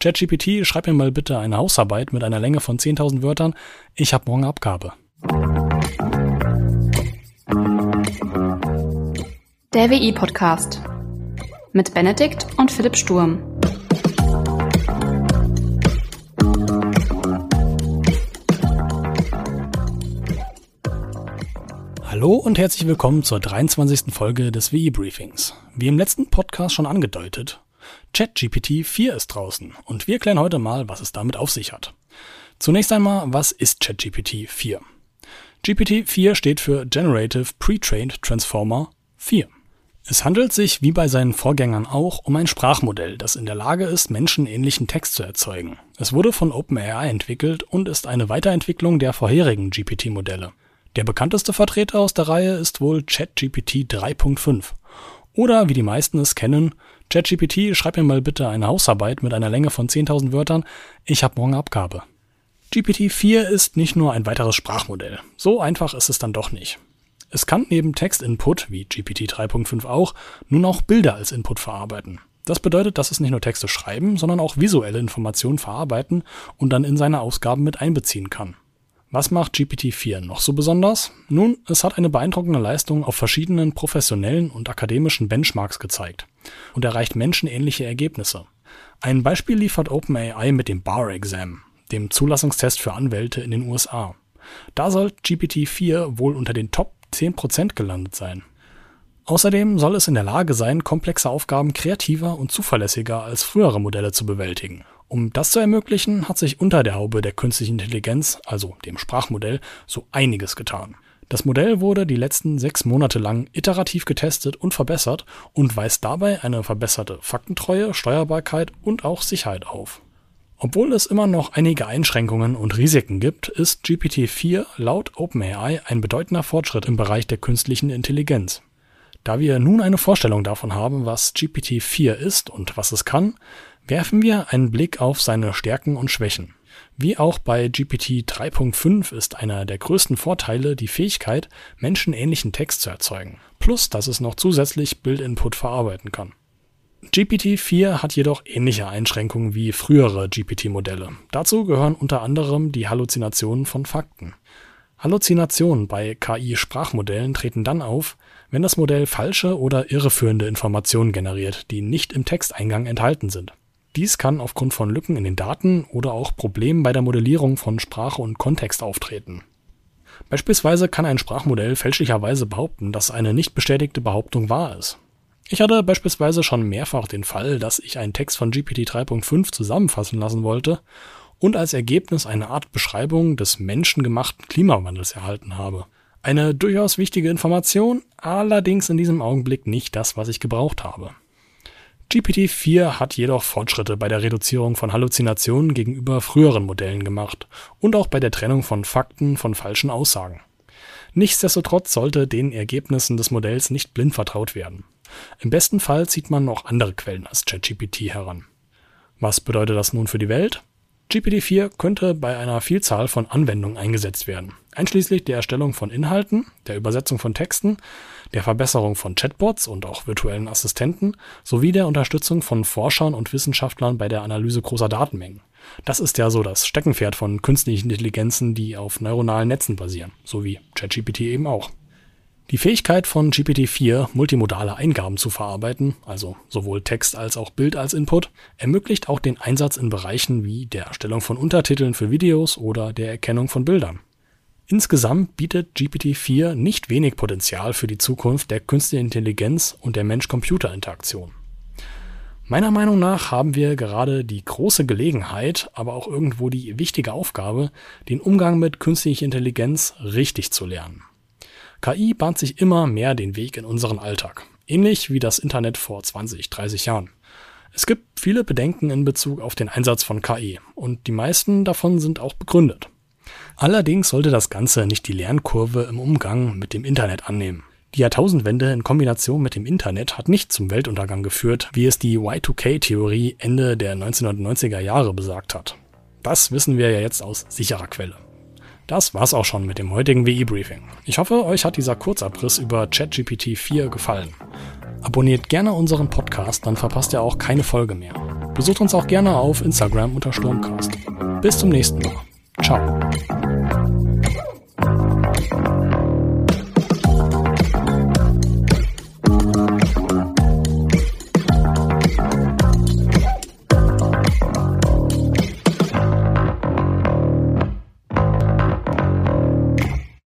ChatGPT, schreib mir mal bitte eine Hausarbeit mit einer Länge von 10.000 Wörtern. Ich habe morgen Abgabe. Der WI-Podcast mit Benedikt und Philipp Sturm. Hallo und herzlich willkommen zur 23. Folge des WI-Briefings. Wie im letzten Podcast schon angedeutet, ChatGPT 4 ist draußen und wir klären heute mal, was es damit auf sich hat. Zunächst einmal, was ist ChatGPT 4? GPT 4 steht für Generative Pre-Trained Transformer 4. Es handelt sich, wie bei seinen Vorgängern auch, um ein Sprachmodell, das in der Lage ist, menschenähnlichen Text zu erzeugen. Es wurde von OpenAI entwickelt und ist eine Weiterentwicklung der vorherigen GPT-Modelle. Der bekannteste Vertreter aus der Reihe ist wohl ChatGPT 3.5. Oder wie die meisten es kennen, ChatGPT, schreib mir mal bitte eine Hausarbeit mit einer Länge von 10.000 Wörtern. Ich habe morgen Abgabe. GPT-4 ist nicht nur ein weiteres Sprachmodell. So einfach ist es dann doch nicht. Es kann neben Textinput, wie GPT 3.5 auch, nun auch Bilder als Input verarbeiten. Das bedeutet, dass es nicht nur Texte schreiben, sondern auch visuelle Informationen verarbeiten und dann in seine Ausgaben mit einbeziehen kann. Was macht GPT-4 noch so besonders? Nun, es hat eine beeindruckende Leistung auf verschiedenen professionellen und akademischen Benchmarks gezeigt und erreicht menschenähnliche Ergebnisse. Ein Beispiel liefert OpenAI mit dem Bar Exam, dem Zulassungstest für Anwälte in den USA. Da soll GPT-4 wohl unter den Top 10% gelandet sein. Außerdem soll es in der Lage sein, komplexe Aufgaben kreativer und zuverlässiger als frühere Modelle zu bewältigen. Um das zu ermöglichen, hat sich unter der Haube der künstlichen Intelligenz, also dem Sprachmodell, so einiges getan. Das Modell wurde die letzten sechs Monate lang iterativ getestet und verbessert und weist dabei eine verbesserte Faktentreue, Steuerbarkeit und auch Sicherheit auf. Obwohl es immer noch einige Einschränkungen und Risiken gibt, ist GPT-4 laut OpenAI ein bedeutender Fortschritt im Bereich der künstlichen Intelligenz. Da wir nun eine Vorstellung davon haben, was GPT-4 ist und was es kann, werfen wir einen Blick auf seine Stärken und Schwächen. Wie auch bei GPT 3.5 ist einer der größten Vorteile die Fähigkeit, menschenähnlichen Text zu erzeugen, plus dass es noch zusätzlich Bildinput verarbeiten kann. GPT-4 hat jedoch ähnliche Einschränkungen wie frühere GPT-Modelle. Dazu gehören unter anderem die Halluzinationen von Fakten. Halluzinationen bei KI-Sprachmodellen treten dann auf, wenn das Modell falsche oder irreführende Informationen generiert, die nicht im Texteingang enthalten sind. Dies kann aufgrund von Lücken in den Daten oder auch Problemen bei der Modellierung von Sprache und Kontext auftreten. Beispielsweise kann ein Sprachmodell fälschlicherweise behaupten, dass eine nicht bestätigte Behauptung wahr ist. Ich hatte beispielsweise schon mehrfach den Fall, dass ich einen Text von GPT 3.5 zusammenfassen lassen wollte und als Ergebnis eine Art Beschreibung des menschengemachten Klimawandels erhalten habe. Eine durchaus wichtige Information, allerdings in diesem Augenblick nicht das, was ich gebraucht habe. GPT-4 hat jedoch Fortschritte bei der Reduzierung von Halluzinationen gegenüber früheren Modellen gemacht und auch bei der Trennung von Fakten von falschen Aussagen. Nichtsdestotrotz sollte den Ergebnissen des Modells nicht blind vertraut werden. Im besten Fall zieht man noch andere Quellen als ChatGPT heran. Was bedeutet das nun für die Welt? GPT-4 könnte bei einer Vielzahl von Anwendungen eingesetzt werden, einschließlich der Erstellung von Inhalten, der Übersetzung von Texten, der Verbesserung von Chatbots und auch virtuellen Assistenten sowie der Unterstützung von Forschern und Wissenschaftlern bei der Analyse großer Datenmengen. Das ist ja so das Steckenpferd von künstlichen Intelligenzen, die auf neuronalen Netzen basieren, so wie ChatGPT eben auch. Die Fähigkeit von GPT-4, multimodale Eingaben zu verarbeiten, also sowohl Text als auch Bild als Input, ermöglicht auch den Einsatz in Bereichen wie der Erstellung von Untertiteln für Videos oder der Erkennung von Bildern. Insgesamt bietet GPT-4 nicht wenig Potenzial für die Zukunft der künstlichen Intelligenz und der Mensch-Computer-Interaktion. Meiner Meinung nach haben wir gerade die große Gelegenheit, aber auch irgendwo die wichtige Aufgabe, den Umgang mit künstlicher Intelligenz richtig zu lernen. KI bahnt sich immer mehr den Weg in unseren Alltag, ähnlich wie das Internet vor 20, 30 Jahren. Es gibt viele Bedenken in Bezug auf den Einsatz von KI und die meisten davon sind auch begründet. Allerdings sollte das Ganze nicht die Lernkurve im Umgang mit dem Internet annehmen. Die Jahrtausendwende in Kombination mit dem Internet hat nicht zum Weltuntergang geführt, wie es die Y2K-Theorie Ende der 1990er Jahre besagt hat. Das wissen wir ja jetzt aus sicherer Quelle. Das war's auch schon mit dem heutigen WI-Briefing. Ich hoffe, euch hat dieser Kurzabriss über ChatGPT 4 gefallen. Abonniert gerne unseren Podcast, dann verpasst ihr auch keine Folge mehr. Besucht uns auch gerne auf Instagram unter Sturmcast. Bis zum nächsten Mal. Ciao.